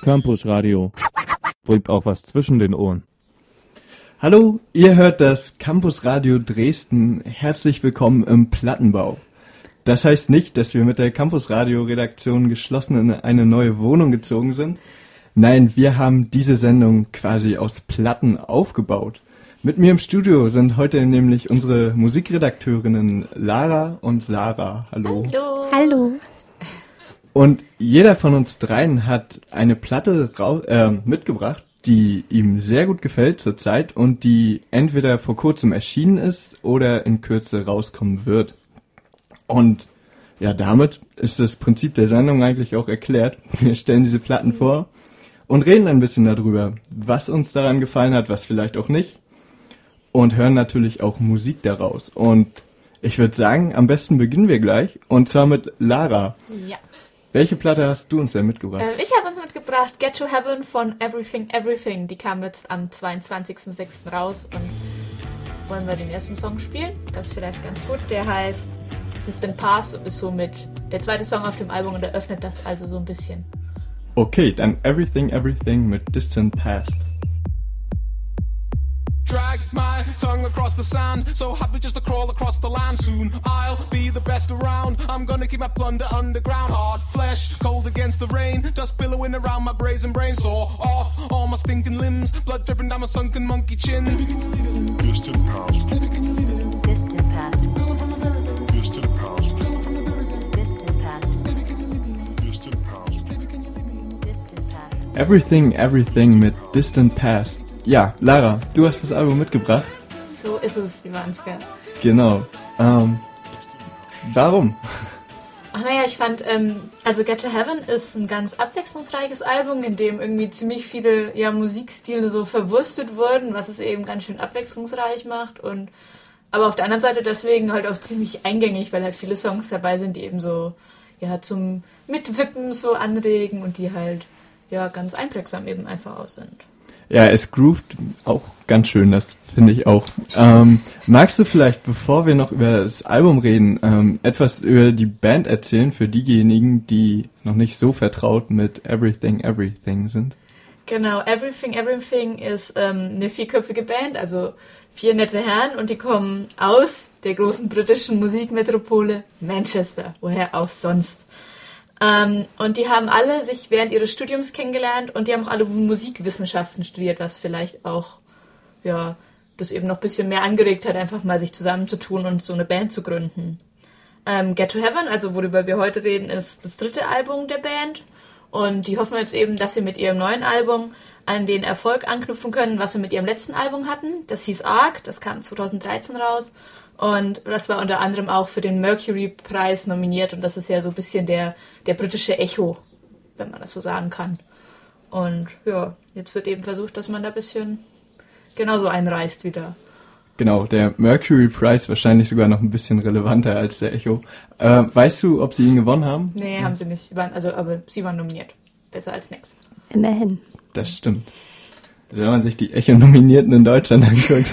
Campus Radio. Bringt auch was zwischen den Ohren. Hallo, ihr hört das Campus Radio Dresden. Herzlich willkommen im Plattenbau. Das heißt nicht, dass wir mit der Campus Radio Redaktion geschlossen in eine neue Wohnung gezogen sind. Nein, wir haben diese Sendung quasi aus Platten aufgebaut. Mit mir im Studio sind heute nämlich unsere Musikredakteurinnen Lara und Sarah. Hallo. Hallo. Hallo. Und jeder von uns dreien hat eine Platte äh, mitgebracht, die ihm sehr gut gefällt zurzeit und die entweder vor kurzem erschienen ist oder in Kürze rauskommen wird. Und ja, damit ist das Prinzip der Sendung eigentlich auch erklärt. Wir stellen diese Platten vor und reden ein bisschen darüber, was uns daran gefallen hat, was vielleicht auch nicht. Und hören natürlich auch Musik daraus. Und ich würde sagen, am besten beginnen wir gleich. Und zwar mit Lara. Ja. Welche Platte hast du uns denn mitgebracht? Ähm, ich habe uns mitgebracht Get to Heaven von Everything Everything. Die kam jetzt am 22.06. raus und wollen wir den ersten Song spielen. Das ist vielleicht ganz gut. Der heißt Distant Pass und ist somit der zweite Song auf dem Album und eröffnet das also so ein bisschen. Okay, dann Everything Everything mit Distant Past. Drag my tongue across the sand, so happy just to crawl across the land. Soon I'll be the best around. I'm gonna keep my plunder underground. Hard flesh, cold against the rain, dust billowing around my brazen brain. Saw off all my stinking limbs, blood dripping down my sunken monkey chin. Distant past. Distant past. Distant past. Distant past. Distant past. Distant past. Everything Everything mit Distant Past. Ja, Lara, du hast das Album mitgebracht. So ist es, die Wanska. Genau. Ähm, warum? Ach naja, ich fand, ähm, also Get to Heaven ist ein ganz abwechslungsreiches Album, in dem irgendwie ziemlich viele ja, Musikstile so verwurstet wurden, was es eben ganz schön abwechslungsreich macht und aber auf der anderen Seite deswegen halt auch ziemlich eingängig, weil halt viele Songs dabei sind, die eben so ja zum Mitwippen so anregen und die halt ja ganz einprägsam eben einfach aus sind. Ja, es groovt auch ganz schön, das finde ich auch. Ähm, magst du vielleicht, bevor wir noch über das Album reden, ähm, etwas über die Band erzählen für diejenigen, die noch nicht so vertraut mit Everything Everything sind? Genau, Everything Everything ist ähm, eine vierköpfige Band, also vier nette Herren und die kommen aus der großen britischen Musikmetropole Manchester. Woher auch sonst? Ähm, und die haben alle sich während ihres Studiums kennengelernt und die haben auch alle Musikwissenschaften studiert, was vielleicht auch, ja, das eben noch ein bisschen mehr angeregt hat, einfach mal sich zusammenzutun und so eine Band zu gründen. Ähm, Get to Heaven, also worüber wir heute reden, ist das dritte Album der Band. Und die hoffen jetzt eben, dass sie mit ihrem neuen Album an den Erfolg anknüpfen können, was sie mit ihrem letzten Album hatten. Das hieß Arc, das kam 2013 raus. Und das war unter anderem auch für den Mercury-Preis nominiert. Und das ist ja so ein bisschen der, der britische Echo, wenn man das so sagen kann. Und ja, jetzt wird eben versucht, dass man da ein bisschen genauso einreißt wieder. Genau, der Mercury Prize wahrscheinlich sogar noch ein bisschen relevanter als der Echo. Äh, weißt du, ob sie ihn gewonnen haben? Nee, haben sie nicht. Sie waren, also, aber sie waren nominiert. Besser als nix. Immerhin. Das stimmt. Also wenn man sich die Echo-Nominierten in Deutschland anguckt,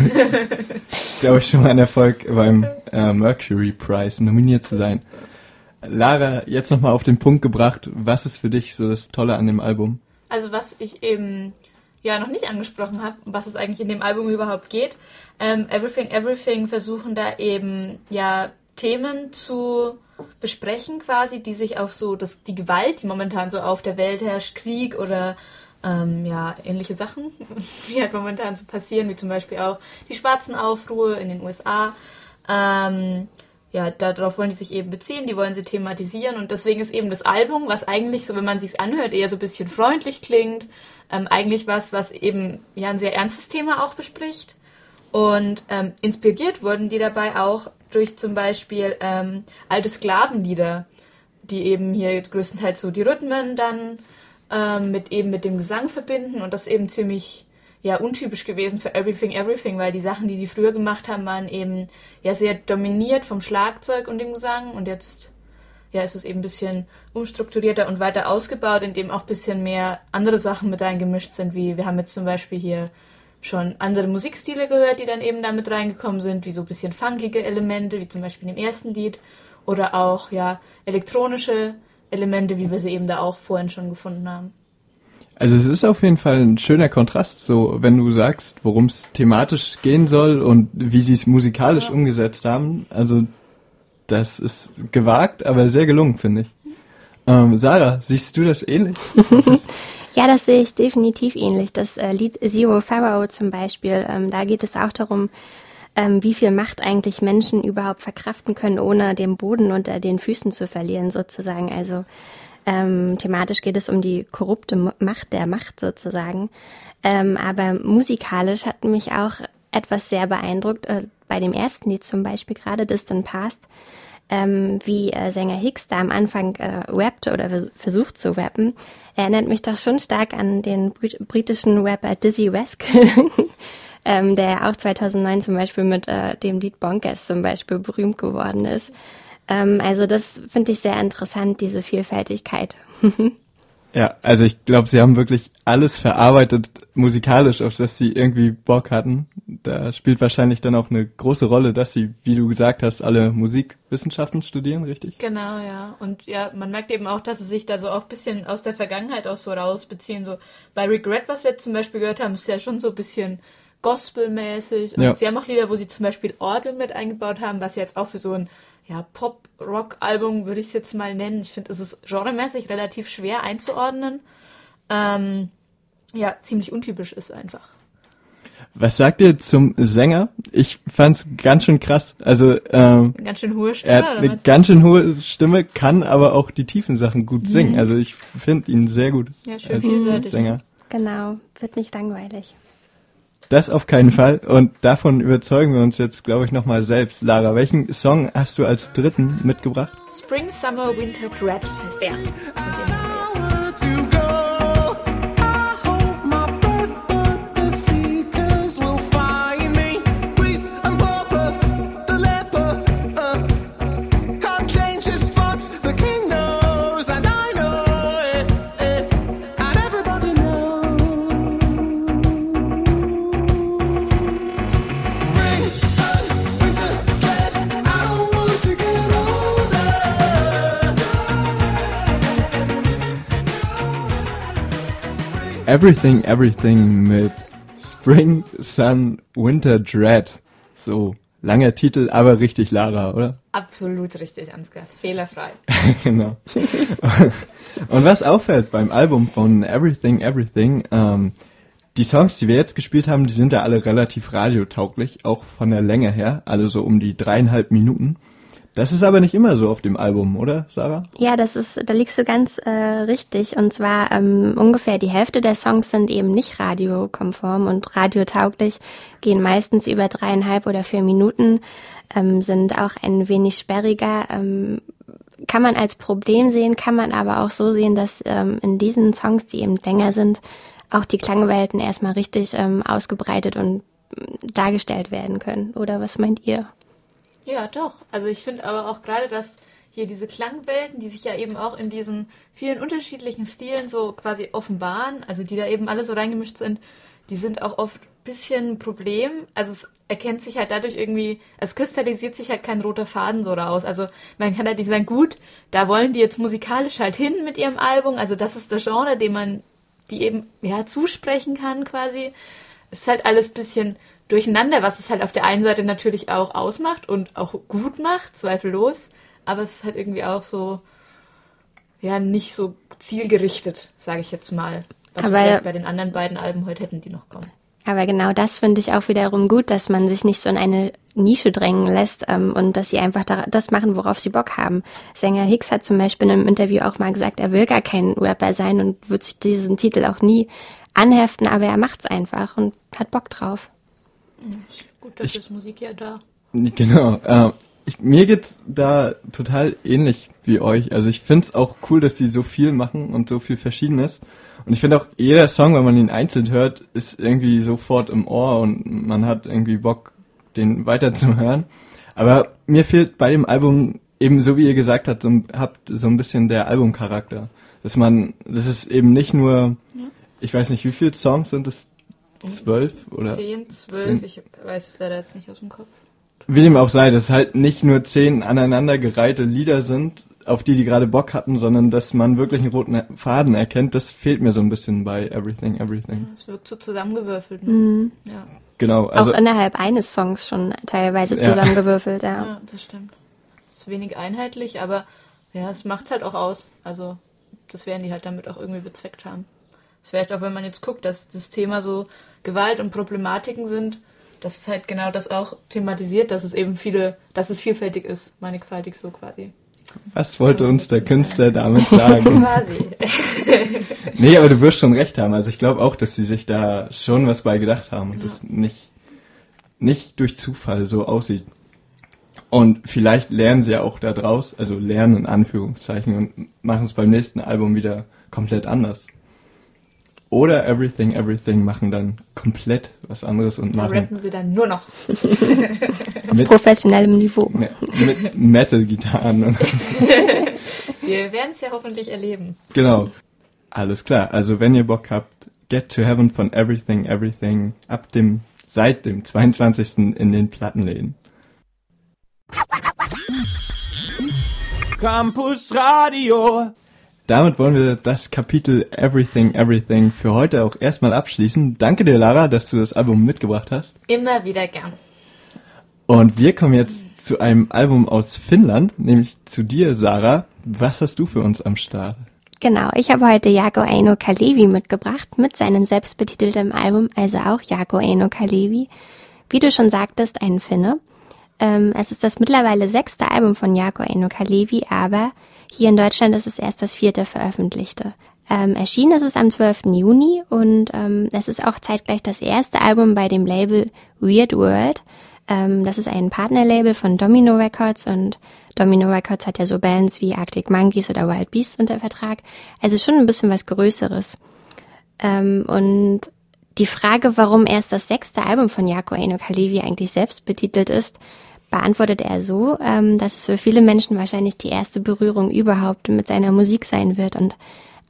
glaube ich schon mal ein Erfolg beim äh, Mercury Prize nominiert zu sein. Lara, jetzt nochmal auf den Punkt gebracht, was ist für dich so das Tolle an dem Album? Also was ich eben ja noch nicht angesprochen habe, was es eigentlich in dem Album überhaupt geht. Ähm, Everything Everything versuchen da eben ja Themen zu besprechen quasi, die sich auf so das, die Gewalt, die momentan so auf der Welt herrscht, Krieg oder ähm, ja, ähnliche Sachen, die halt momentan so passieren, wie zum Beispiel auch die schwarzen Aufruhr in den USA. Ähm, ja, darauf wollen die sich eben beziehen, die wollen sie thematisieren und deswegen ist eben das Album, was eigentlich so, wenn man sich's anhört, eher so ein bisschen freundlich klingt, ähm, eigentlich was, was eben ja ein sehr ernstes Thema auch bespricht. Und ähm, inspiriert wurden die dabei auch durch zum Beispiel ähm, alte Sklavenlieder, die eben hier größtenteils so die Rhythmen dann ähm, mit eben mit dem Gesang verbinden und das eben ziemlich ja untypisch gewesen für Everything Everything, weil die Sachen, die die früher gemacht haben, waren eben ja sehr dominiert vom Schlagzeug und dem Gesang und jetzt ja ist es eben ein bisschen umstrukturierter und weiter ausgebaut, indem auch ein bisschen mehr andere Sachen mit reingemischt sind, wie wir haben jetzt zum Beispiel hier schon andere Musikstile gehört, die dann eben da mit reingekommen sind, wie so ein bisschen funkige Elemente, wie zum Beispiel im ersten Lied oder auch ja elektronische Elemente, wie wir sie eben da auch vorhin schon gefunden haben. Also es ist auf jeden Fall ein schöner Kontrast, so wenn du sagst, worum es thematisch gehen soll und wie sie es musikalisch umgesetzt haben. Also das ist gewagt, aber sehr gelungen, finde ich. Ähm, Sarah, siehst du das ähnlich? Das, Ja, das sehe ich definitiv ähnlich. Das äh, Lied Zero Pharaoh zum Beispiel, ähm, da geht es auch darum, ähm, wie viel Macht eigentlich Menschen überhaupt verkraften können, ohne den Boden unter den Füßen zu verlieren, sozusagen. Also ähm, thematisch geht es um die korrupte Macht der Macht sozusagen. Ähm, aber musikalisch hat mich auch etwas sehr beeindruckt, äh, bei dem ersten Lied zum Beispiel gerade, Distant Past, ähm, wie äh, Sänger Hicks da am Anfang äh, rappte oder vers versucht zu rappen, erinnert mich doch schon stark an den brit britischen Rapper Dizzy Rascal, ähm, der auch 2009 zum Beispiel mit äh, dem Lied Bonkers zum Beispiel berühmt geworden ist. Ähm, also das finde ich sehr interessant, diese Vielfältigkeit. ja, also ich glaube, sie haben wirklich alles verarbeitet musikalisch, auf das sie irgendwie Bock hatten. Da spielt wahrscheinlich dann auch eine große Rolle, dass sie, wie du gesagt hast, alle Musikwissenschaften studieren, richtig? Genau, ja. Und ja, man merkt eben auch, dass sie sich da so auch ein bisschen aus der Vergangenheit auch so rausbeziehen. So bei Regret, was wir jetzt zum Beispiel gehört haben, ist ja schon so ein bisschen gospelmäßig. Und Ja. sie haben auch Lieder, wo sie zum Beispiel Orgel mit eingebaut haben, was jetzt auch für so ein ja, Pop-Rock-Album würde ich es jetzt mal nennen. Ich finde, es ist genremäßig relativ schwer einzuordnen. Ähm, ja, ziemlich untypisch ist einfach. Was sagt ihr zum Sänger? Ich fand's ganz schön krass. Also ähm, Ganz schön hohe Stimme. er hat eine ganz schön hohe Stimme, kann aber auch die tiefen Sachen gut singen. Also ich finde ihn sehr gut Mhm. Ja, schön als Sänger. Genau, wird nicht langweilig. Das auf keinen Fall. Und davon überzeugen wir uns jetzt, glaube ich, nochmal selbst. Lara, welchen Song hast du als dritten mitgebracht? Spring, Summer, Winter, Dread heißt der. Everything, Everything mit Spring, Sun, Winter, Dread. So, langer Titel, aber richtig Lara, oder? Absolut richtig, Ansgar. Fehlerfrei. genau. Und was auffällt beim Album von Everything, Everything, ähm, die Songs, die wir jetzt gespielt haben, die sind ja alle relativ radiotauglich, auch von der Länge her, alle so um die dreieinhalb Minuten. Das ist aber nicht immer so auf dem Album, oder, Sarah? Ja, das ist, da liegst du ganz äh, richtig. Und zwar ähm, ungefähr die Hälfte der Songs sind eben nicht radiokonform und radiotauglich, gehen meistens über dreieinhalb oder vier Minuten, ähm, sind auch ein wenig sperriger. Ähm, kann man als Problem sehen, kann man aber auch so sehen, dass ähm, in diesen Songs, die eben länger sind, auch die Klangwelten erstmal richtig ähm, ausgebreitet und ähm, dargestellt werden können. Oder was meint ihr? Ja, doch. Also ich finde aber auch gerade, dass hier diese Klangwelten, die sich ja eben auch in diesen vielen unterschiedlichen Stilen so quasi offenbaren, also die da eben alle so reingemischt sind, die sind auch oft ein bisschen ein Problem. Also es erkennt sich halt dadurch irgendwie, es kristallisiert sich halt kein roter Faden so raus. Also man kann halt nicht sagen, gut, da wollen die jetzt musikalisch halt hin mit ihrem Album. Also das ist das Genre, dem man die eben ja zusprechen kann quasi. Es ist halt alles bisschen durcheinander, was es halt auf der einen Seite natürlich auch ausmacht und auch gut macht, zweifellos. Aber es ist halt irgendwie auch so, ja, nicht so zielgerichtet, sage ich jetzt mal. Was Aber- wir vielleicht bei den anderen beiden Alben heute hätten, die noch kommen. Aber genau das finde ich auch wiederum gut, dass man sich nicht so in eine Nische drängen lässt ähm, und dass sie einfach da, das machen, worauf sie Bock haben. Sänger Hicks hat zum Beispiel in einem Interview auch mal gesagt, er will gar kein Rapper sein und wird sich diesen Titel auch nie anheften, aber er macht's einfach und hat Bock drauf. Gut, dafür ist Musik ja da. Genau. Äh, ich, mir geht's da total ähnlich wie euch. Also ich find's auch cool, dass die so viel machen und so viel Verschiedenes. Und ich finde auch, jeder Song, wenn man ihn einzeln hört, ist irgendwie sofort im Ohr und man hat irgendwie Bock, den weiterzuhören. Aber mir fehlt bei dem Album eben, so wie ihr gesagt habt, so, ein- habt, so ein bisschen der Albumcharakter. Dass man, das ist eben nicht nur, ich weiß nicht, wie viele Songs sind es? Zwölf oder? Zehn, zwölf, ich weiß es leider jetzt nicht aus dem Kopf. Wie dem auch sei, dass halt nicht nur zehn aneinandergereihte Lieder sind, auf die die gerade Bock hatten, sondern dass man wirklich einen roten Faden erkennt, das fehlt mir so ein bisschen bei Everything, Everything. Es wirkt so zusammengewürfelt. Ne? Ja. Genau, also auch innerhalb eines Songs schon teilweise zusammengewürfelt, ja. ja, das stimmt. Ist wenig einheitlich, aber ja, es macht's halt auch aus. Also, das werden die halt damit auch irgendwie bezweckt haben. Es vielleicht auch, wenn man jetzt guckt, dass das Thema so Gewalt und Problematiken sind, dass es halt genau das auch thematisiert, dass es eben viele, dass es vielfältig ist, mannigfaltig so quasi. was wollte uns der Künstler damit sagen? Quasi. nee, aber du wirst schon recht haben. Also ich glaube auch, dass sie sich da schon was bei gedacht haben und das nicht, nicht durch Zufall so aussieht. Und vielleicht lernen sie ja auch da draus, also lernen in Anführungszeichen und machen es beim nächsten Album wieder komplett anders. Oder Everything, Everything machen dann komplett was anderes und Da machen rappen sie dann nur noch. Auf mit, professionellem Niveau. ne, mit Metal-Gitarren und Wir werden es ja hoffentlich erleben. Genau. Alles klar. Also wenn ihr Bock habt, Get to Heaven von Everything Everything ab dem seit dem 22. in den Plattenläden. Campus Radio. Damit wollen wir das Kapitel Everything Everything für heute auch erstmal abschließen. Danke dir, Lara, dass du das Album mitgebracht hast. Immer wieder gern. Und wir kommen jetzt zu einem Album aus Finnland, nämlich zu dir, Sarah. Was hast du für uns am Start? Genau, ich habe heute Jago Eino Kalevi mitgebracht mit seinem selbstbetitelten Album, also auch Jago Eino Kalevi. Wie du schon sagtest, ein Finne. Ähm, es ist das mittlerweile sechste Album von Jago Eino Kalevi, aber hier in Deutschland ist es erst das vierte veröffentlichte. Ähm, erschienen ist es am 12. Juni und ähm, es ist auch zeitgleich das erste Album bei dem Label Weird World. Ähm, das ist ein Partnerlabel von Domino Records und Domino Records hat ja so Bands wie Arctic Monkeys oder Wild Beasts unter Vertrag. Also schon ein bisschen was Größeres. Ähm, und die Frage, warum erst das sechste Album von Jaco Eno Kalevi eigentlich selbst betitelt ist, beantwortet er so, ähm, dass es für viele Menschen wahrscheinlich die erste Berührung überhaupt mit seiner Musik sein wird. Und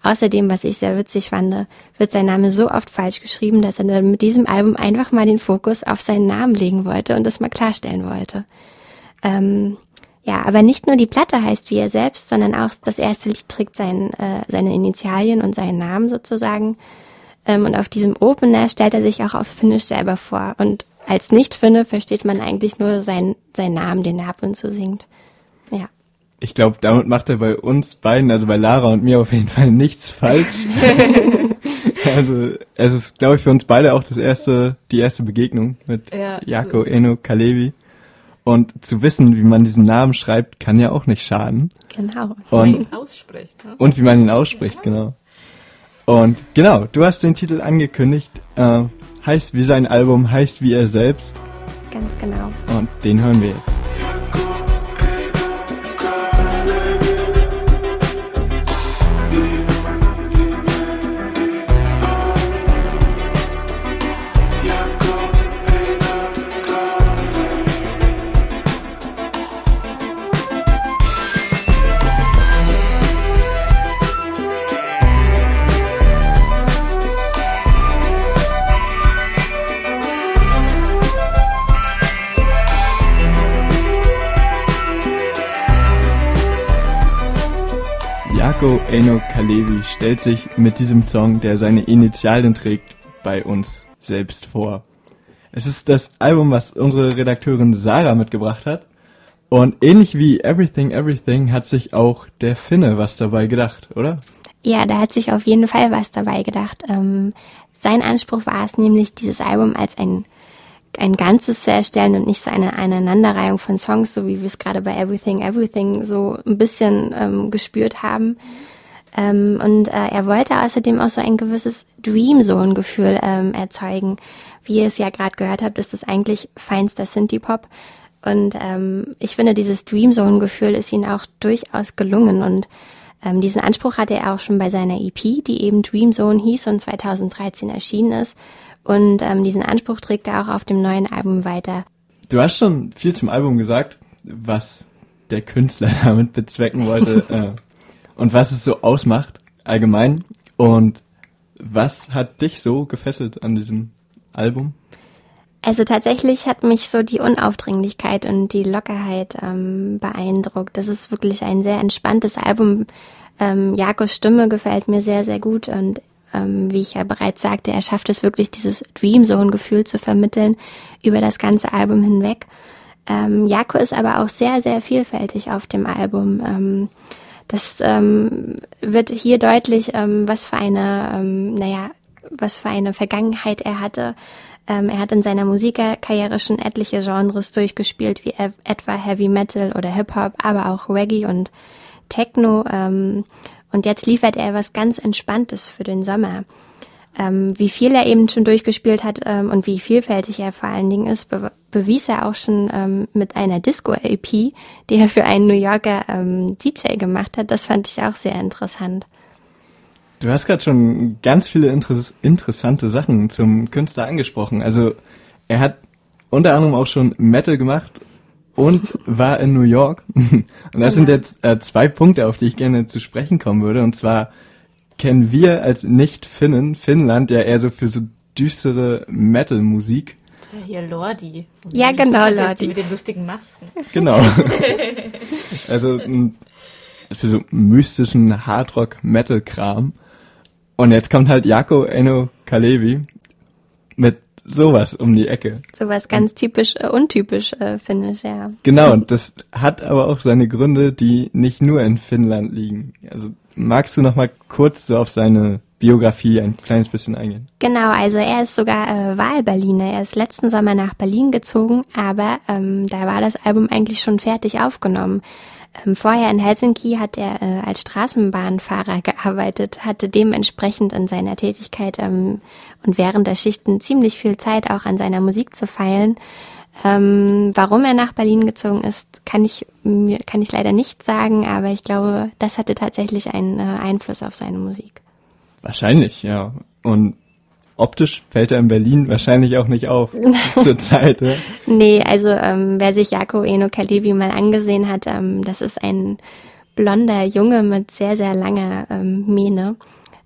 außerdem, was ich sehr witzig fand, wird sein Name so oft falsch geschrieben, dass er mit diesem Album einfach mal den Fokus auf seinen Namen legen wollte und das mal klarstellen wollte. Ähm, ja, aber nicht nur die Platte heißt wie er selbst, sondern auch das erste Lied trägt sein, äh, seine Initialien und seinen Namen sozusagen. Ähm, und auf diesem Opener stellt er sich auch auf Finnisch selber vor. Und als Nicht-Finne versteht man eigentlich nur seinen, seinen Namen, den er ab und zu singt. Ja. Ich glaube, damit macht er bei uns beiden, also bei Lara und mir auf jeden Fall nichts falsch. also es ist, glaube ich, für uns beide auch das erste, die erste Begegnung mit Ja, so Jaco ist es. Eno Kalevi. Und zu wissen, wie man diesen Namen schreibt, kann ja auch nicht schaden. Genau. Und, Ausspricht. Ne? und wie man ihn ausspricht, genau. Und genau, du hast den Titel angekündigt. Äh, heißt wie sein Album, heißt wie er selbst. Ganz genau. Und den hören wir jetzt. Eno Kalevi stellt sich mit diesem Song, der seine Initialien trägt, bei uns selbst vor. Es ist das Album, was unsere Redakteurin Sarah mitgebracht hat. Und ähnlich wie Everything Everything hat sich auch der Finne was dabei gedacht, oder? Ja, da hat sich auf jeden Fall was dabei gedacht. Ähm, sein Anspruch war es nämlich, dieses Album als ein, ein Ganzes zu erstellen und nicht so eine Aneinanderreihung von Songs, so wie wir es gerade bei Everything Everything so ein bisschen ähm, gespürt haben. Ähm, und äh, er wollte außerdem auch so ein gewisses Dream Zone Gefühl ähm, erzeugen. Wie ihr es ja gerade gehört habt, ist es eigentlich feinster Synthie Pop. Und ähm, ich finde, dieses Dream Zone Gefühl ist ihm auch durchaus gelungen und ähm, diesen Anspruch hatte er auch schon bei seiner EP, die eben Dream Zone hieß und 2013 erschienen ist. Und ähm, diesen Anspruch trägt er auch auf dem neuen Album weiter. Du hast schon viel zum Album gesagt, was der Künstler damit bezwecken wollte äh, und was es so ausmacht allgemein. Und was hat dich so gefesselt an diesem Album? Also tatsächlich hat mich so die Unaufdringlichkeit und die Lockerheit ähm, beeindruckt. Das ist wirklich ein sehr entspanntes Album. Ähm, Jakos Stimme gefällt mir sehr, sehr gut und ähm, wie ich ja bereits sagte, er schafft es wirklich, dieses Dream Zone-Gefühl zu vermitteln über das ganze Album hinweg. Ähm, Jako ist aber auch sehr, sehr vielfältig auf dem Album. Ähm, das ähm, wird hier deutlich, ähm, was für eine, ähm, naja, was für eine Vergangenheit er hatte. Ähm, er hat in seiner Musikkarriere schon etliche Genres durchgespielt, wie ev- etwa Heavy Metal oder Hip-Hop, aber auch Reggae und Techno. Ähm, und jetzt liefert er was ganz Entspanntes für den Sommer. Ähm, wie viel er eben schon durchgespielt hat ähm, und wie vielfältig er vor allen Dingen ist, be bewies er auch schon ähm, mit einer Disco-LP, die er für einen New Yorker ähm, DJ gemacht hat. Das fand ich auch sehr interessant. Du hast gerade schon ganz viele interess interessante Sachen zum Künstler angesprochen. Also er hat unter anderem auch schon Metal gemacht und war in New York. Und das sind jetzt äh, zwei Punkte, auf die ich gerne zu sprechen kommen würde. Und zwar kennen wir als Nicht-Finnen Finnland ja eher so für so düstere Metal-Musik. Ja, Hier Lordi. Ja, genau, Lordi. Die mit den lustigen Masken. Genau. also für so mystischen Hardrock-Metal-Kram. Und jetzt kommt halt Jako Eno Kalevi mit sowas um die Ecke. Sowas ganz typisch, äh, untypisch äh, finde ich, ja. Genau, und das hat aber auch seine Gründe, die nicht nur in Finnland liegen. Also magst du noch mal kurz so auf seine Biografie ein kleines bisschen eingehen? Genau, also er ist sogar äh, Wahlberliner. Er ist letzten Sommer nach Berlin gezogen, aber ähm, da war das Album eigentlich schon fertig aufgenommen. Ähm, vorher in Helsinki hat er äh, als Straßenbahnfahrer gearbeitet, hatte dementsprechend in seiner Tätigkeit ähm, und während der Schichten ziemlich viel Zeit auch an seiner Musik zu feilen. Ähm, warum er nach Berlin gezogen ist, kann ich mir kann ich leider nicht sagen, aber ich glaube, das hatte tatsächlich einen äh, Einfluss auf seine Musik. Wahrscheinlich, ja. Und optisch fällt er in Berlin wahrscheinlich auch nicht auf zur Zeit. Ja? Nee, also ähm, wer sich Jako Eno Kalevi mal angesehen hat, ähm, das ist ein blonder Junge mit sehr, sehr langer ähm, Mähne.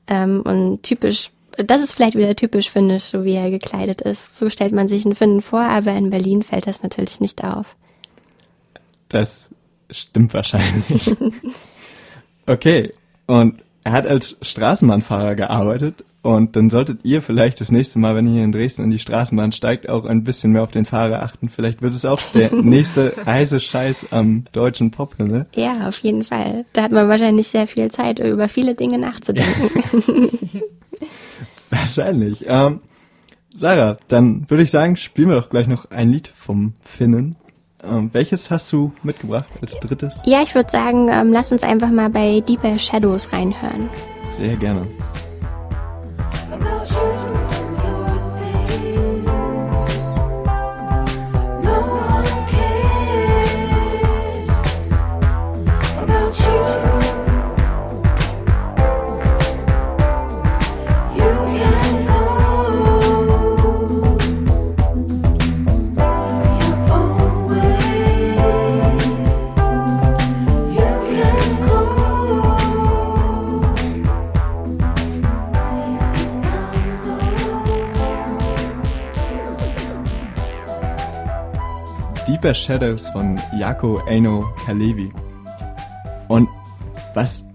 Ähm, und typisch, das ist vielleicht wieder typisch finnisch, so wie er gekleidet ist. So stellt man sich einen Finnen vor, aber in Berlin fällt das natürlich nicht auf. Das stimmt wahrscheinlich. Okay, und er hat als Straßenbahnfahrer gearbeitet und dann solltet ihr vielleicht das nächste Mal, wenn ihr hier in Dresden in die Straßenbahn steigt, auch ein bisschen mehr auf den Fahrer achten. Vielleicht wird es auch der nächste heiße Scheiß am deutschen Pophimmel. Ja, auf jeden Fall. Da hat man wahrscheinlich sehr viel Zeit, über viele Dinge nachzudenken. Wahrscheinlich. Ähm, Sarah, dann würde ich sagen, spielen wir doch gleich noch ein Lied vom Finnen. Ähm, welches hast du mitgebracht als drittes? ja, ich würde sagen, ähm, lass uns einfach mal bei Deeper Shadows reinhören. Sehr gerne. Deeper Shadows von Jako Eino Kalevi. Und was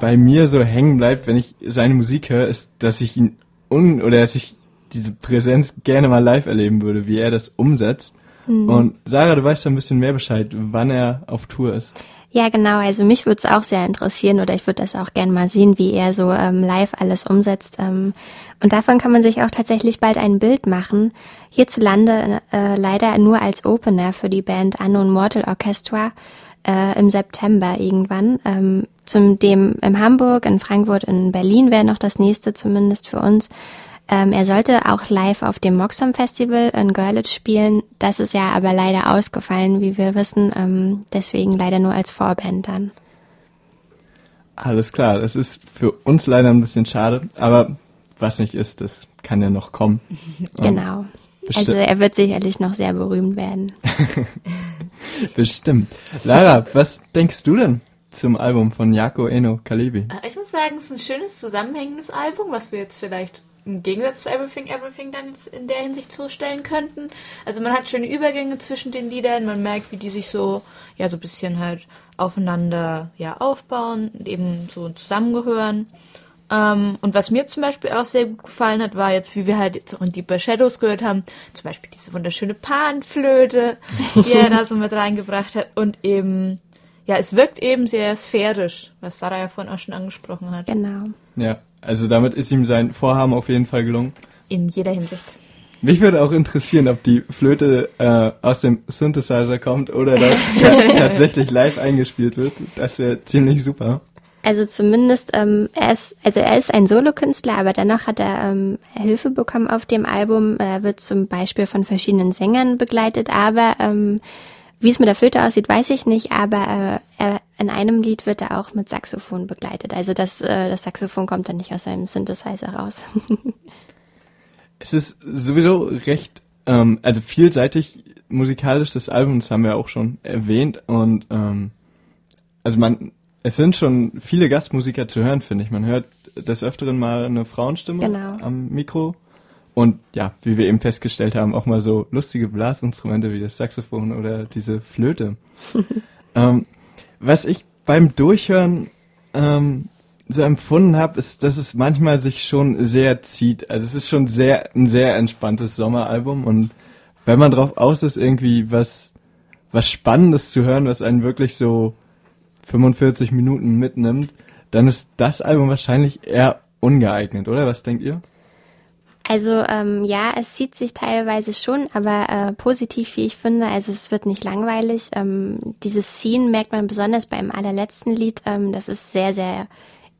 bei mir so hängen bleibt, wenn ich seine Musik höre, ist, dass ich ihn un oder dass ich diese Präsenz gerne mal live erleben würde, wie er das umsetzt. Und Sarah, du weißt ja ein bisschen mehr Bescheid, wann er auf Tour ist. Ja, genau. Also mich würde es auch sehr interessieren oder ich würde das auch gerne mal sehen, wie er so ähm, live alles umsetzt. Ähm, und davon kann man sich auch tatsächlich bald ein Bild machen. Hierzulande äh, leider nur als Opener für die Band Unknown Mortal Orchestra äh, im September irgendwann. Ähm, zum dem in Hamburg, in Frankfurt, in Berlin wäre noch das nächste zumindest für uns. Ähm, er sollte auch live auf dem Moxham Festival in Görlitz spielen. Das ist ja aber leider ausgefallen, wie wir wissen. Ähm, deswegen leider nur als Vorband dann. Alles klar, das ist für uns leider ein bisschen schade, aber was nicht ist, das kann ja noch kommen. Genau. besti- Also er wird sicherlich noch sehr berühmt werden. Bestimmt. Lara, was denkst du denn zum Album von Jako Eno Kalevi? Äh, Ich muss sagen, es ist ein schönes, zusammenhängendes Album, was wir jetzt vielleicht im Gegensatz zu Everything Everything dann jetzt in der Hinsicht so stellen könnten. Also man hat schöne Übergänge zwischen den Liedern, man merkt, wie die sich so, ja, so ein bisschen halt aufeinander ja, aufbauen, und eben so zusammengehören. Ähm, und was mir zum Beispiel auch sehr gut gefallen hat, war jetzt, wie wir halt jetzt auch in Deeper Shadows gehört haben, zum Beispiel diese wunderschöne Panflöte, die er da so mit reingebracht hat. Und eben, ja, es wirkt eben sehr sphärisch, was Sarah ja vorhin auch schon angesprochen hat. Genau. Ja, also damit ist ihm sein Vorhaben auf jeden Fall gelungen. In jeder Hinsicht. Mich würde auch interessieren, ob die Flöte äh, aus dem Synthesizer kommt oder das ta- tatsächlich live eingespielt wird. Das wäre ziemlich super. Also zumindest, ähm, er ist, also er ist ein Solokünstler, aber dennoch hat er ähm, Hilfe bekommen auf dem Album. Er wird zum Beispiel von verschiedenen Sängern begleitet, aber ähm, wie es mit der Flöte aussieht, weiß ich nicht, aber äh, in einem Lied wird er auch mit Saxophon begleitet. Also das, äh, das Saxophon kommt dann nicht aus seinem Synthesizer raus. Es ist sowieso recht, ähm, also vielseitig musikalisch das Album, das haben wir auch schon erwähnt und ähm, also man, es sind schon viele Gastmusiker zu hören, finde ich. Man hört des Öfteren mal eine Frauenstimme Genau. am Mikro und ja, wie wir eben festgestellt haben, auch mal so lustige Blasinstrumente wie das Saxophon oder diese Flöte. ähm, was ich beim Durchhören ähm, so empfunden habe, ist, dass es manchmal sich schon sehr zieht. Also es ist schon sehr ein sehr entspanntes Sommeralbum und wenn man drauf aus ist, irgendwie was was Spannendes zu hören, was einen wirklich so 45 Minuten mitnimmt, dann ist das Album wahrscheinlich eher ungeeignet, oder? Was denkt ihr? Also ähm, ja, es zieht sich teilweise schon, aber äh, positiv, wie ich finde. Also es wird nicht langweilig. Ähm, dieses Scene merkt man besonders beim allerletzten Lied. Ähm, das ist sehr, sehr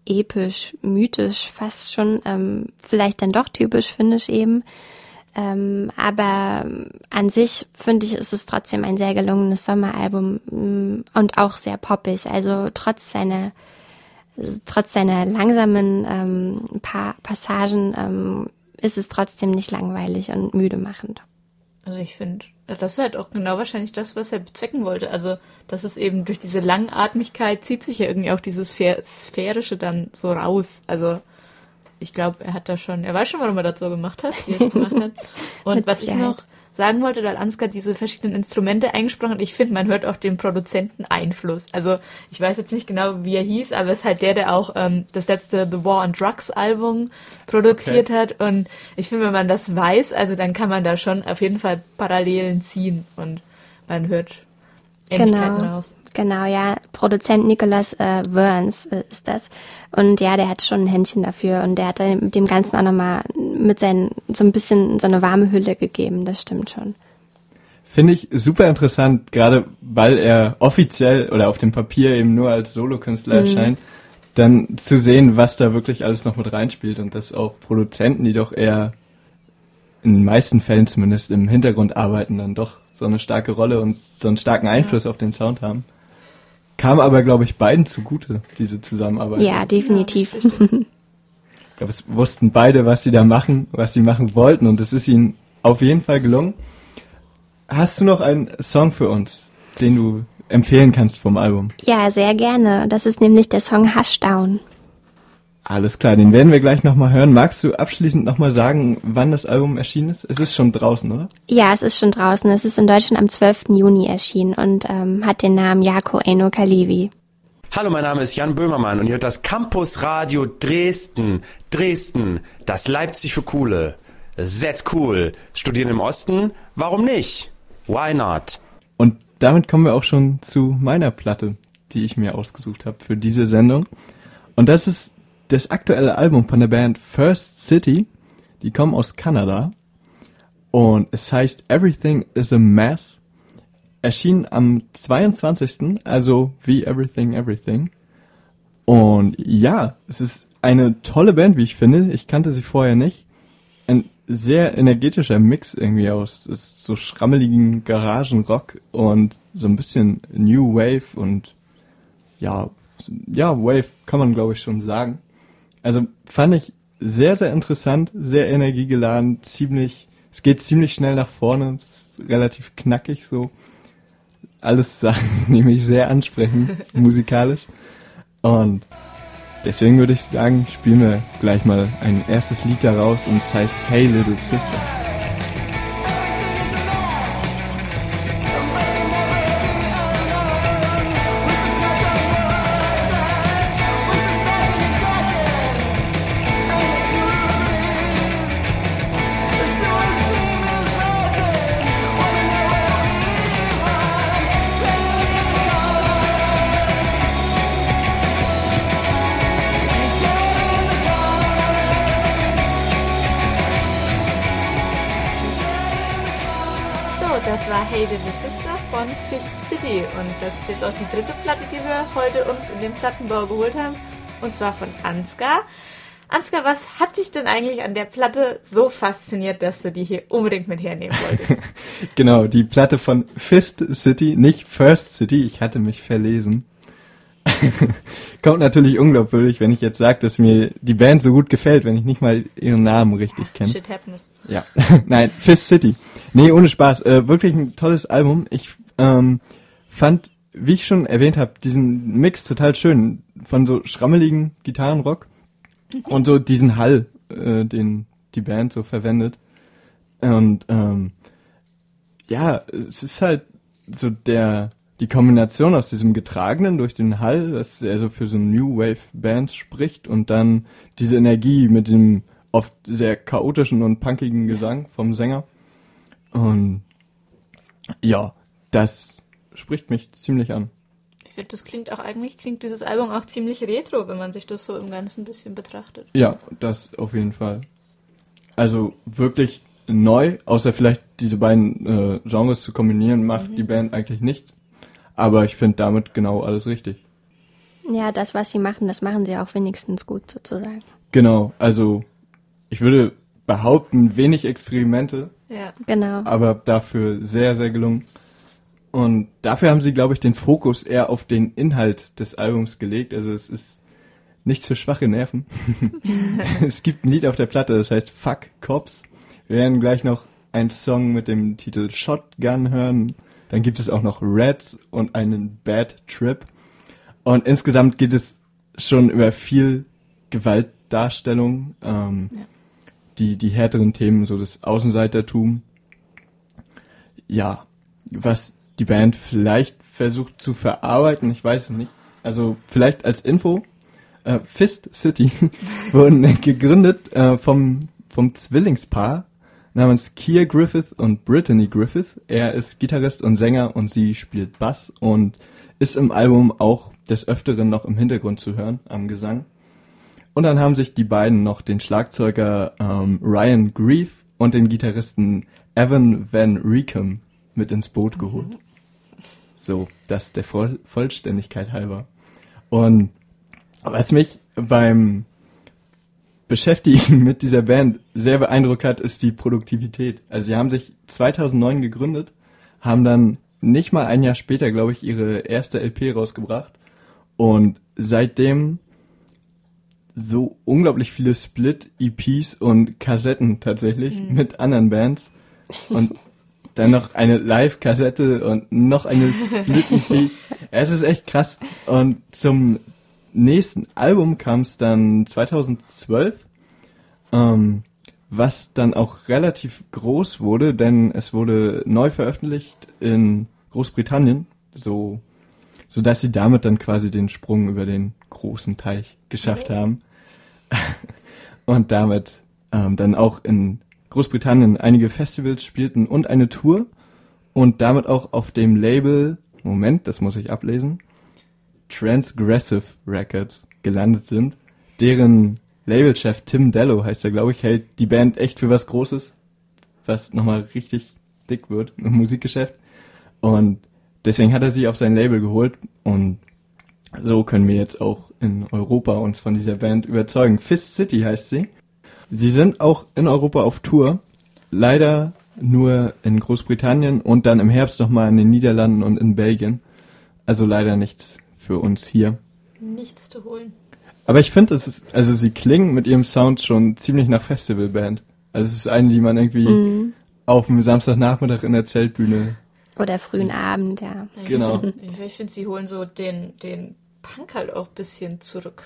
episch, mythisch, fast schon. Ähm, vielleicht dann doch typisch finnisch eben. Ähm, aber an sich finde ich, ist es trotzdem ein sehr gelungenes Sommeralbum mm, und auch sehr poppig. Also trotz seiner trotz seiner langsamen ähm, pa Passagen ähm, ist es trotzdem nicht langweilig und müde machend. Also ich finde, das ist halt auch genau wahrscheinlich das, was er bezwecken wollte. Also, das ist eben durch diese Langatmigkeit zieht sich ja irgendwie auch dieses Sphär Sphärische dann so raus. Also, ich glaube, er hat da schon, er weiß schon, warum er das so gemacht hat, wie er es gemacht hat. Und was ich noch sagen wollte, weil Ansgar diese verschiedenen Instrumente eingesprochen hat, ich finde, man hört auch den Produzenten Einfluss. Also, ich weiß jetzt nicht genau, wie er hieß, aber es ist halt der, der auch ähm, das letzte The War on Drugs Album produziert hat. Und ich finde, wenn man das weiß, also dann kann man da schon auf jeden Fall Parallelen ziehen und man hört Ähnlichkeiten Genau. raus. Genau, ja. Produzent Nicholas äh, Burns äh, ist das. Und ja, der hat schon ein Händchen dafür und der hat dann mit dem Ganzen auch nochmal mit seinen, so ein bisschen so eine warme Hülle gegeben, das stimmt schon. Finde ich super interessant, gerade weil er offiziell oder auf dem Papier eben nur als Solokünstler erscheint, dann zu sehen, was da wirklich alles noch mit reinspielt und dass auch Produzenten, die doch eher in den meisten Fällen zumindest im Hintergrund arbeiten, dann doch so eine starke Rolle und so einen starken Einfluss auf den Sound haben. Kam aber, glaube ich, beiden zugute, diese Zusammenarbeit. Ja, definitiv. Ja. Ich glaube, es wussten beide, was sie da machen, was sie machen wollten und es ist ihnen auf jeden Fall gelungen. Hast du noch einen Song für uns, den du empfehlen kannst vom Album? ja, sehr gerne. Das ist nämlich der Song Hushdown. Alles klar, den werden wir gleich nochmal hören. Magst du abschließend nochmal sagen, wann das Album erschienen ist? Es ist schon draußen, oder? Ja, es ist schon draußen. Es ist in Deutschland am 12. Juni erschienen und ähm, hat den Namen Jako Eino Kalivi. Hallo, mein Name ist Jan Böhmermann und ihr hört das Campus Radio Dresden. Dresden, das Leipzig für Coole. That's cool. Studieren im Osten? Warum nicht? Why not? Und damit kommen wir auch schon zu meiner Platte, die ich mir ausgesucht habe für diese Sendung. Und das ist das aktuelle Album von der Band First City. Die kommen aus Kanada. Und es heißt Everything is a Mess. Erschien am 22. Also wie Everything Everything. Und ja, es ist eine tolle Band, wie ich finde. Ich kannte sie vorher nicht. Ein sehr energetischer Mix irgendwie aus so schrammeligen Garagenrock und so ein bisschen New Wave und ja, ja, Wave kann man glaube ich schon sagen. Also fand ich sehr, sehr interessant, sehr energiegeladen, ziemlich, es geht ziemlich schnell nach vorne, ist relativ knackig so. Alles Sachen, die mich sehr ansprechen, musikalisch. Und deswegen würde ich sagen, spielen wir gleich mal ein erstes Lied daraus und es heißt Hey Little Sister. Ist jetzt auch die dritte Platte, die wir heute uns in den Plattenbau geholt haben und zwar von Ansgar. Ansgar, was hat dich denn eigentlich an der Platte so fasziniert, dass du die hier unbedingt mit hernehmen wolltest? Genau, die Platte von Fist City, nicht First City, ich hatte mich verlesen. Kommt natürlich unglaubwürdig, wenn ich jetzt sage, dass mir die Band so gut gefällt, wenn ich nicht mal ihren Namen richtig kenne. Shit happens. Ja, nein, Fist City. Nee, ohne Spaß. Äh, wirklich ein tolles Album. Ich ähm, fand, wie ich schon erwähnt habe, diesen Mix total schön von so schrammeligen Gitarrenrock und so diesen Hall, äh, den die Band so verwendet. Und ähm, ja, es ist halt so der die Kombination aus diesem getragenen durch den Hall, das er so für so New Wave Bands spricht und dann diese Energie mit dem oft sehr chaotischen und punkigen Gesang vom Sänger. Und ja, das spricht mich ziemlich an. Ich finde, das klingt auch eigentlich, klingt dieses Album auch ziemlich retro, wenn man sich das so im Ganzen ein bisschen betrachtet. Ja, das auf jeden Fall. Also wirklich neu, außer vielleicht diese beiden äh, Genres zu kombinieren, macht die Band eigentlich nichts. Aber ich finde damit genau alles richtig. Ja, das, was sie machen, das machen sie auch wenigstens gut sozusagen. Genau, also ich würde behaupten, wenig Experimente, Ja. Genau. aber dafür sehr, sehr gelungen. Und dafür haben sie, glaube ich, den Fokus eher auf den Inhalt des Albums gelegt. Also es ist nichts für schwache Nerven. es gibt ein Lied auf der Platte, das heißt Fuck Cops. Wir werden gleich noch einen Song mit dem Titel Shotgun hören. Dann gibt es auch noch Reds und einen Bad Trip. Und insgesamt geht es schon über viel Gewaltdarstellung, ähm, Ja. die, die härteren Themen, so das Außenseitertum. Ja, was die Band vielleicht versucht zu verarbeiten, ich weiß es nicht. Also vielleicht als Info, äh, Fist City wurden gegründet äh, vom, vom Zwillingspaar namens Keir Griffith und Brittany Griffith. Er ist Gitarrist und Sänger und sie spielt Bass und ist im Album auch des Öfteren noch im Hintergrund zu hören am Gesang. Und dann haben sich die beiden noch den Schlagzeuger ähm, Ryan Grief und den Gitarristen Evan Van Reekum mit ins Boot geholt. So, das der Voll Vollständigkeit halber. Und was mich beim Beschäftigen mit dieser Band sehr beeindruckt hat, ist die Produktivität. Also sie haben sich 2009 gegründet, haben dann nicht mal ein Jahr später, glaube ich, ihre erste LP rausgebracht und seitdem so unglaublich viele Split-EPs und Kassetten tatsächlich mit anderen Bands und dann noch eine Live-Kassette und noch eine Split-EP. es ist echt krass. Und zum nächsten Album kam es dann 2012, ähm, was dann auch relativ groß wurde, denn es wurde neu veröffentlicht in Großbritannien, so, so dass sie damit dann quasi den Sprung über den großen Teich geschafft haben und damit ähm, dann auch in Großbritannien einige Festivals spielten und eine Tour und damit auch auf dem Label, Moment, das muss ich ablesen, Transgressive Records gelandet sind, deren Labelchef Tim Dello heißt er, glaube ich, hält die Band echt für was Großes, was nochmal richtig dick wird im Musikgeschäft. Und deswegen hat er sie auf sein Label geholt und so können wir jetzt auch in Europa uns von dieser Band überzeugen. Fist City heißt sie. Sie sind auch in Europa auf Tour. Leider nur in Großbritannien und dann im Herbst nochmal in den Niederlanden und in Belgien. Also leider nichts für uns hier. Nichts zu holen. Aber ich finde, es ist, also sie klingen mit ihrem Sound schon ziemlich nach Festivalband. Also es ist eine, die man irgendwie Mhm. auf dem Samstagnachmittag in der Zeltbühne. Oder frühen Abend, ja. Genau. Ich, finde, sie holen so den, den Punk halt auch ein bisschen zurück.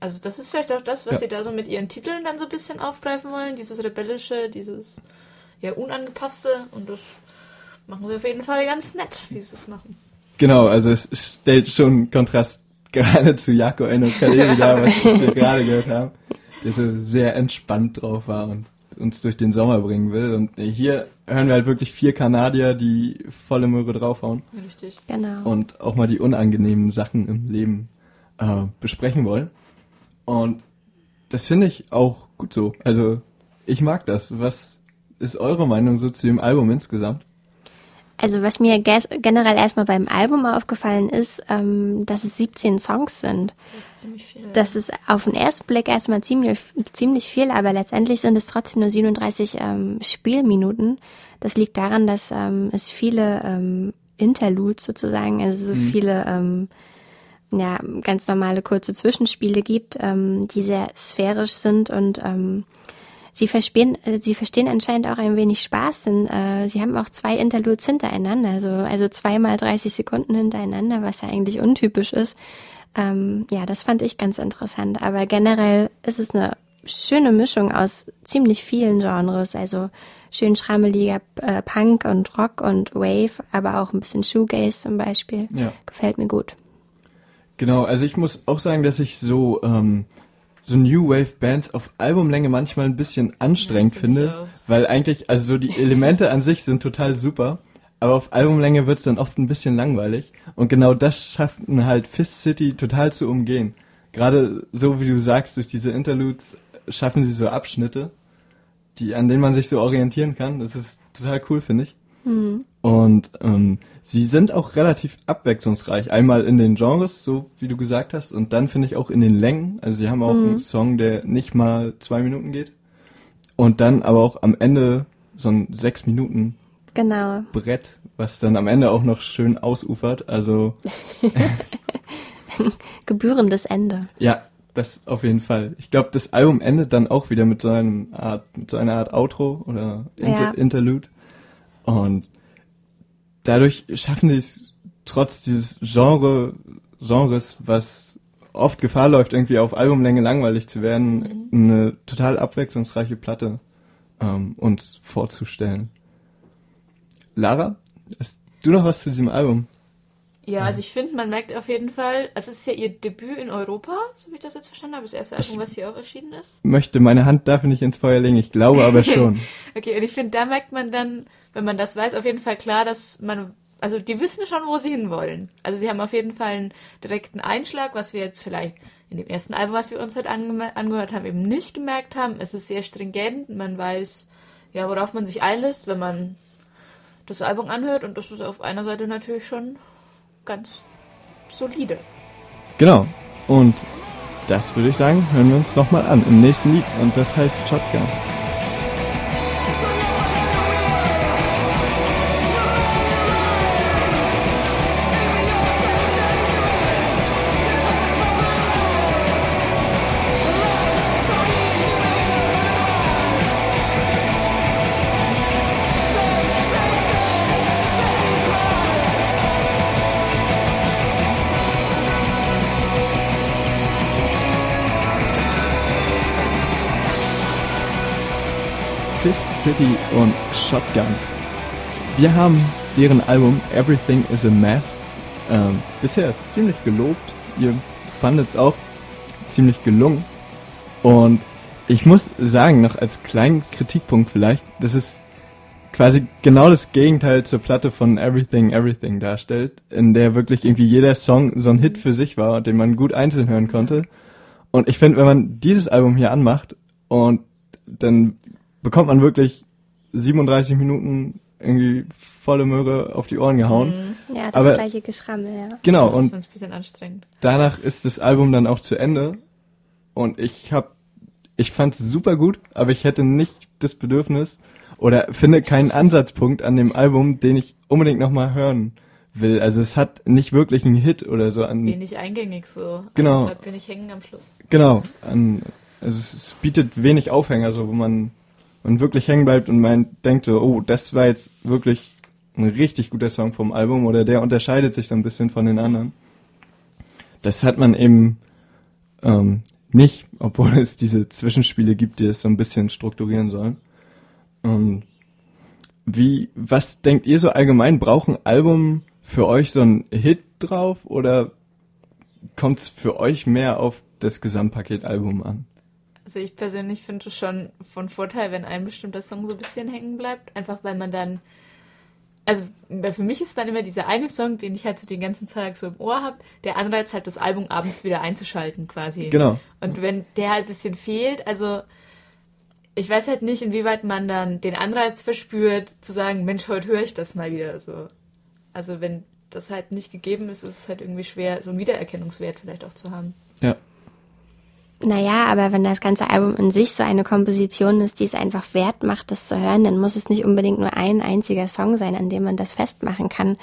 Also das ist vielleicht auch das, was Ja. sie da so mit ihren Titeln dann so ein bisschen aufgreifen wollen. Dieses rebellische, dieses ja unangepasste. Und das machen sie auf jeden Fall ganz nett, wie sie es machen. Genau, also es stellt schon einen Kontrast gerade zu Jaco Eno Kalevi da, was wir gerade gehört haben, der so sehr entspannt drauf war und uns durch den Sommer bringen will. Und hier hören wir halt wirklich vier Kanadier, die volle Möhre draufhauen Richtig. Genau. und auch mal die unangenehmen Sachen im Leben äh, besprechen wollen. Und das finde ich auch gut so. Also ich mag das. Was ist eure Meinung so zu dem Album insgesamt? Also was mir generell erstmal beim Album aufgefallen ist, ähm, dass es 17 Songs sind. Das ist ziemlich viel. Das ist auf den ersten Blick erstmal ziemlich, ziemlich viel, aber letztendlich sind es trotzdem nur 37 ähm, Spielminuten. Das liegt daran, dass ähm, es viele ähm, Interludes sozusagen, also so viele ähm, ja, ganz normale kurze Zwischenspiele gibt, ähm, die sehr sphärisch sind und ähm, sie verstehen, äh, sie verstehen anscheinend auch ein wenig Spaß, denn äh, sie haben auch zwei Interludes hintereinander, also, also zweimal 30 Sekunden hintereinander, was ja eigentlich untypisch ist. Ähm, ja, das fand ich ganz interessant. Aber generell ist es eine schöne Mischung aus ziemlich vielen Genres, also schön schrammeliger äh, Punk und Rock und Wave, aber auch ein bisschen Shoegaze zum Beispiel. Ja. Gefällt mir gut. Genau, also ich muss auch sagen, dass ich so ähm, so New Wave Bands auf Albumlänge manchmal ein bisschen anstrengend Ja, find finde, weil eigentlich also so die Elemente an sich sind total super, aber auf Albumlänge wird's dann oft ein bisschen langweilig und genau das schaffen halt Fist City total zu umgehen. Gerade so wie du sagst, durch diese Interludes schaffen sie so Abschnitte, die an denen man sich so orientieren kann. Das ist total cool, finde ich. Und ähm, sie sind auch relativ abwechslungsreich. Einmal in den Genres, so wie du gesagt hast, und dann finde ich auch in den Längen. Also sie haben auch einen Song, der nicht mal zwei Minuten geht. Und dann aber auch am Ende so ein sechs Minuten Genau. Brett, was dann am Ende auch noch schön ausufert. Also Gebührendes Ende. ja, das auf jeden Fall. Ich glaube, das Album endet dann auch wieder mit so einem Art, mit so einer Art Outro oder Inter Ja. Interlude. Und dadurch schaffen die es trotz dieses Genre, Genres, was oft Gefahr läuft, irgendwie auf Albumlänge langweilig zu werden, eine total abwechslungsreiche Platte ähm, uns vorzustellen. Lara, hast du noch was zu diesem Album? Ja, also ich finde, man merkt auf jeden Fall, also es ist ja ihr Debüt in Europa, so wie ich das jetzt verstanden habe, das erste Album, was hier auch erschienen ist. Möchte meine Hand dafür nicht ins Feuer legen, ich glaube aber schon. Okay, und ich finde, da merkt man dann, wenn man das weiß, auf jeden Fall klar, dass man, also die wissen schon, wo sie hinwollen. Also sie haben auf jeden Fall einen direkten Einschlag, was wir jetzt vielleicht in dem ersten Album, was wir uns heute ange angehört haben, eben nicht gemerkt haben. Es ist sehr stringent, man weiß, ja, worauf man sich einlässt, wenn man das Album anhört und das ist auf einer Seite natürlich schon ganz solide. Genau. Und das würde ich sagen, hören wir uns nochmal an im nächsten Lied. Und das heißt Shotgun. City und Shotgun. Wir haben deren Album Everything is a Mess ähm, bisher ziemlich gelobt. Ihr fandet es auch ziemlich gelungen. Und ich muss sagen, noch als kleinen Kritikpunkt vielleicht, dass es quasi genau das Gegenteil zur Platte von Everything Everything darstellt, in der wirklich irgendwie jeder Song so ein Hit für sich war, den man gut einzeln hören konnte. Und ich finde, wenn man dieses Album hier anmacht und dann bekommt man wirklich 37 Minuten irgendwie volle Möhre auf die Ohren gehauen. Ja, das Aber- gleiche Geschrammel, ja. Genau, das und ist ein bisschen anstrengend. danach ist das Album dann auch zu Ende. Und ich hab, ich fand's super gut, aber ich hätte nicht das Bedürfnis oder finde keinen Ansatzpunkt an dem Album, den ich unbedingt nochmal hören will. Also es hat nicht wirklich einen Hit oder so an, Wenig eingängig so. Genau. Also bleibt wenig hängen am Schluss. genau, an, also es, es bietet wenig Aufhänger, so wo man, man wirklich hängen bleibt und man denkt so, oh, das war jetzt wirklich ein richtig guter Song vom Album oder der unterscheidet sich so ein bisschen von den anderen. Das hat man eben ähm, nicht, obwohl es diese Zwischenspiele gibt, die es so ein bisschen strukturieren sollen. Und wie, was denkt ihr so allgemein? Braucht ein Album für euch so ein Hit drauf oder kommt es für euch mehr auf das Gesamtpaketalbum an? Also ich persönlich finde es schon von Vorteil, wenn ein bestimmter Song so ein bisschen hängen bleibt. Einfach weil man dann. Also für mich ist dann immer dieser eine Song, den ich halt so den ganzen Tag so im Ohr habe, der Anreiz halt das Album abends wieder einzuschalten quasi. Genau. Und wenn der halt ein bisschen fehlt, also ich weiß halt nicht, inwieweit man dann den Anreiz verspürt, zu sagen, Mensch, heute höre ich das mal wieder so. Also wenn das halt nicht gegeben ist, ist es halt irgendwie schwer, so einen Wiedererkennungswert vielleicht auch zu haben. Ja. Naja, aber wenn das ganze Album in sich so eine Komposition ist, die es einfach wert macht, das zu hören, dann muss es nicht unbedingt nur ein einziger Song sein, an dem man das festmachen kann.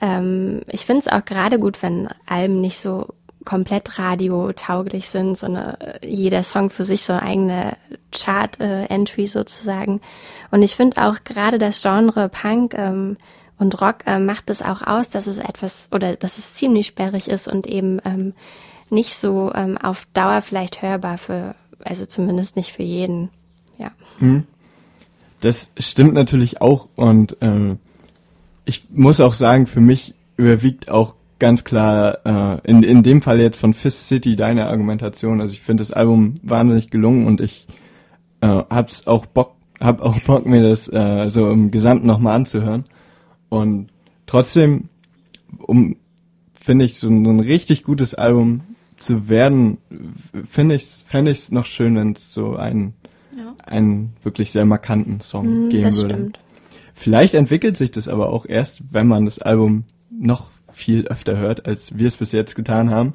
Ähm, ich finde es auch gerade gut, wenn Alben nicht so komplett radiotauglich sind, sondern äh, jeder Song für sich so eine eigene Chart-Entry sozusagen. Und ich finde auch gerade das Genre Punk ähm, und Rock äh, macht es auch aus, dass es etwas oder dass es ziemlich sperrig ist und eben ähm, nicht so ähm, auf Dauer vielleicht hörbar für, also zumindest nicht für jeden. Ja. Das stimmt natürlich auch und ähm, ich muss auch sagen, für mich überwiegt auch ganz klar äh, in, in dem Fall jetzt von Fist City deine Argumentation. Also ich finde das Album wahnsinnig gelungen und ich äh, hab's auch Bock, hab auch Bock mir das äh, so im Gesamten nochmal anzuhören. Und trotzdem, um finde ich so ein, so ein richtig gutes Album zu werden, finde ich fände ich es noch schön, wenn es so einen Ja. einen wirklich sehr markanten Song Mm, geben das würde. stimmt. Vielleicht entwickelt sich das aber auch erst, wenn man das Album noch viel öfter hört, als wir es bis jetzt getan haben.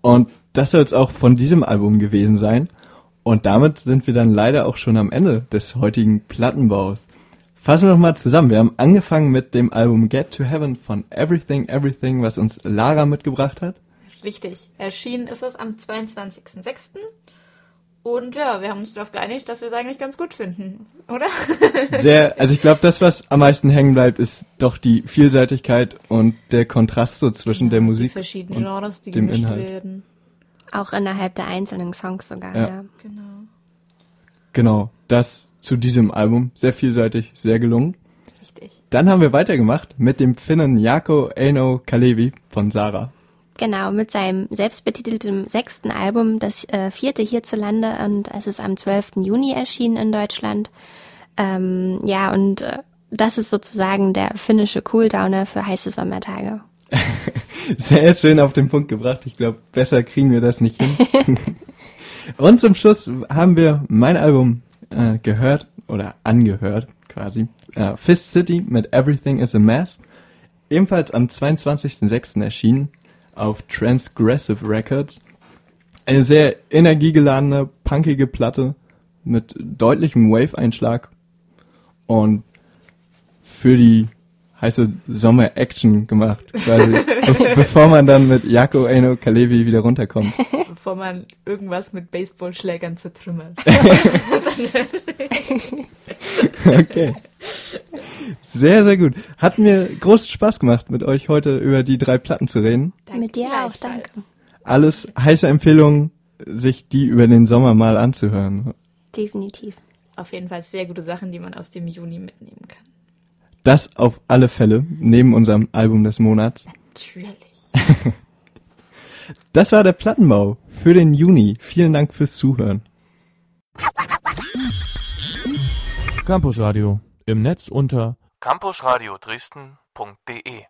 Und das soll es auch von diesem Album gewesen sein. Und damit sind wir dann leider auch schon am Ende des heutigen Plattenbaus. Fassen wir noch mal zusammen. Wir haben angefangen mit dem Album Get to Heaven von Everything Everything, was uns Lara mitgebracht hat. Richtig. Erschienen ist es am 22.06. Und ja, wir haben uns darauf geeinigt, dass wir es eigentlich ganz gut finden, oder? Sehr, also ich glaube, das, was am meisten hängen bleibt, ist doch die Vielseitigkeit und der Kontrast so zwischen der Musik Die verschiedenen und Genres, die dem gemischt Inhalt. werden. Auch innerhalb der einzelnen Songs sogar, Ja. ja. Genau. Genau, das zu diesem Album. Sehr vielseitig, sehr gelungen. Richtig. Dann haben wir weitergemacht mit dem Finnen Jako Eino Kalevi von Sarah. Genau, mit seinem selbstbetitelten sechsten Album, das äh, vierte hierzulande und es ist am 12. Juni erschienen in Deutschland. Ähm, ja, und äh, das ist sozusagen der finnische Cooldowner für heiße Sommertage. Sehr schön auf den Punkt gebracht. Ich glaube, besser kriegen wir das nicht hin. und zum Schluss haben wir mein Album äh, gehört oder angehört quasi. Äh, Fist City mit Everything is a Mess. Ebenfalls am 22.06. erschienen auf Transgressive Records. Eine sehr energiegeladene, punkige Platte mit deutlichem Wave-Einschlag und für die heiße Sommer-Action gemacht, quasi, be bevor man dann mit Jako Eno Kalevi wieder runterkommt. Bevor man irgendwas mit Baseballschlägern zertrümmert. Okay. Sehr, sehr gut. Hat mir großen Spaß gemacht, mit euch heute über die drei Platten zu reden. Mit dir auch, danke. Alles heiße Empfehlungen, sich die über den Sommer mal anzuhören. Definitiv. Auf jeden Fall sehr gute Sachen, die man aus dem Juni mitnehmen kann. Das auf alle Fälle, neben unserem Album des Monats. Natürlich. Das war der Plattenbau für den Juni. Vielen Dank fürs Zuhören. Campus Radio im Netz unter campusradio Dresden.de